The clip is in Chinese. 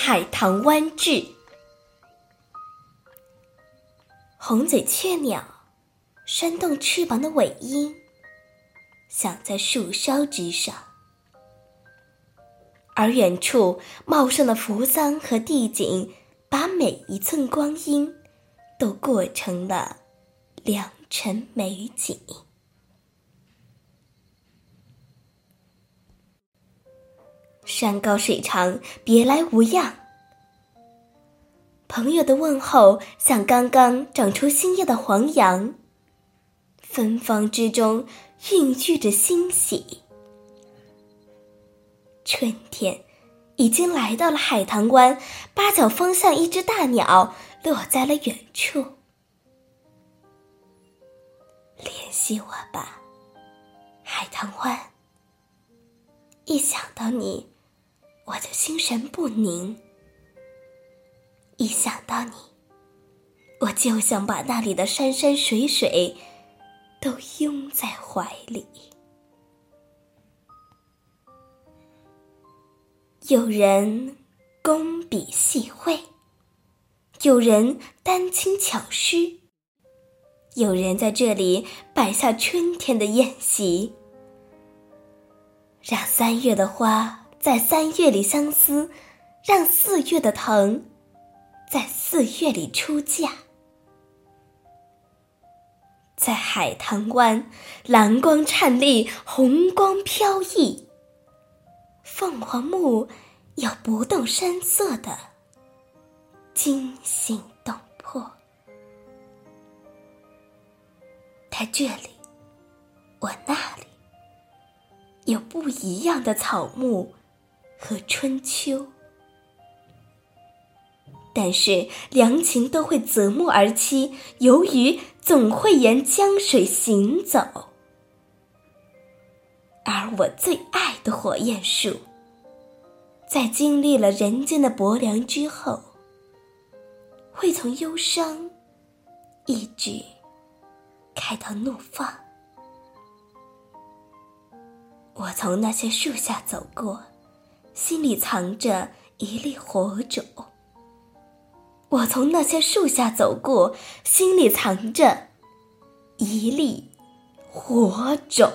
海棠湾志》。红嘴雀鸟扇动翅膀的尾音，响在树梢之上，而远处茂盛的扶桑和地景，把每一寸光阴都过成了良辰美景。山高水长，别来无恙。朋友的问候像刚刚长出新叶的黄杨，芬芳之中孕育着欣喜。春天已经来到了海棠湾，八角风像一只大鸟落在了远处。联系我吧，海棠湾。一想到你。我就心神不宁，一想到你，我就想把那里的山山水水都拥在怀里。有人工笔细绘，有人丹青巧施，有人在这里摆下春天的宴席，让三月的花。在三月里相思，让四月的藤在四月里出嫁。在海棠湾，蓝光灿丽，红光飘逸。凤凰木有不动声色的惊心动魄。他这里，我那里，有不一样的草木。和春秋，但是良禽都会择木而栖，游鱼总会沿江水行走，而我最爱的火焰树，在经历了人间的薄凉之后，会从忧伤一直开到怒放。我从那些树下走过。心里藏着一粒火种，我从那些树下走过，心里藏着一粒火种。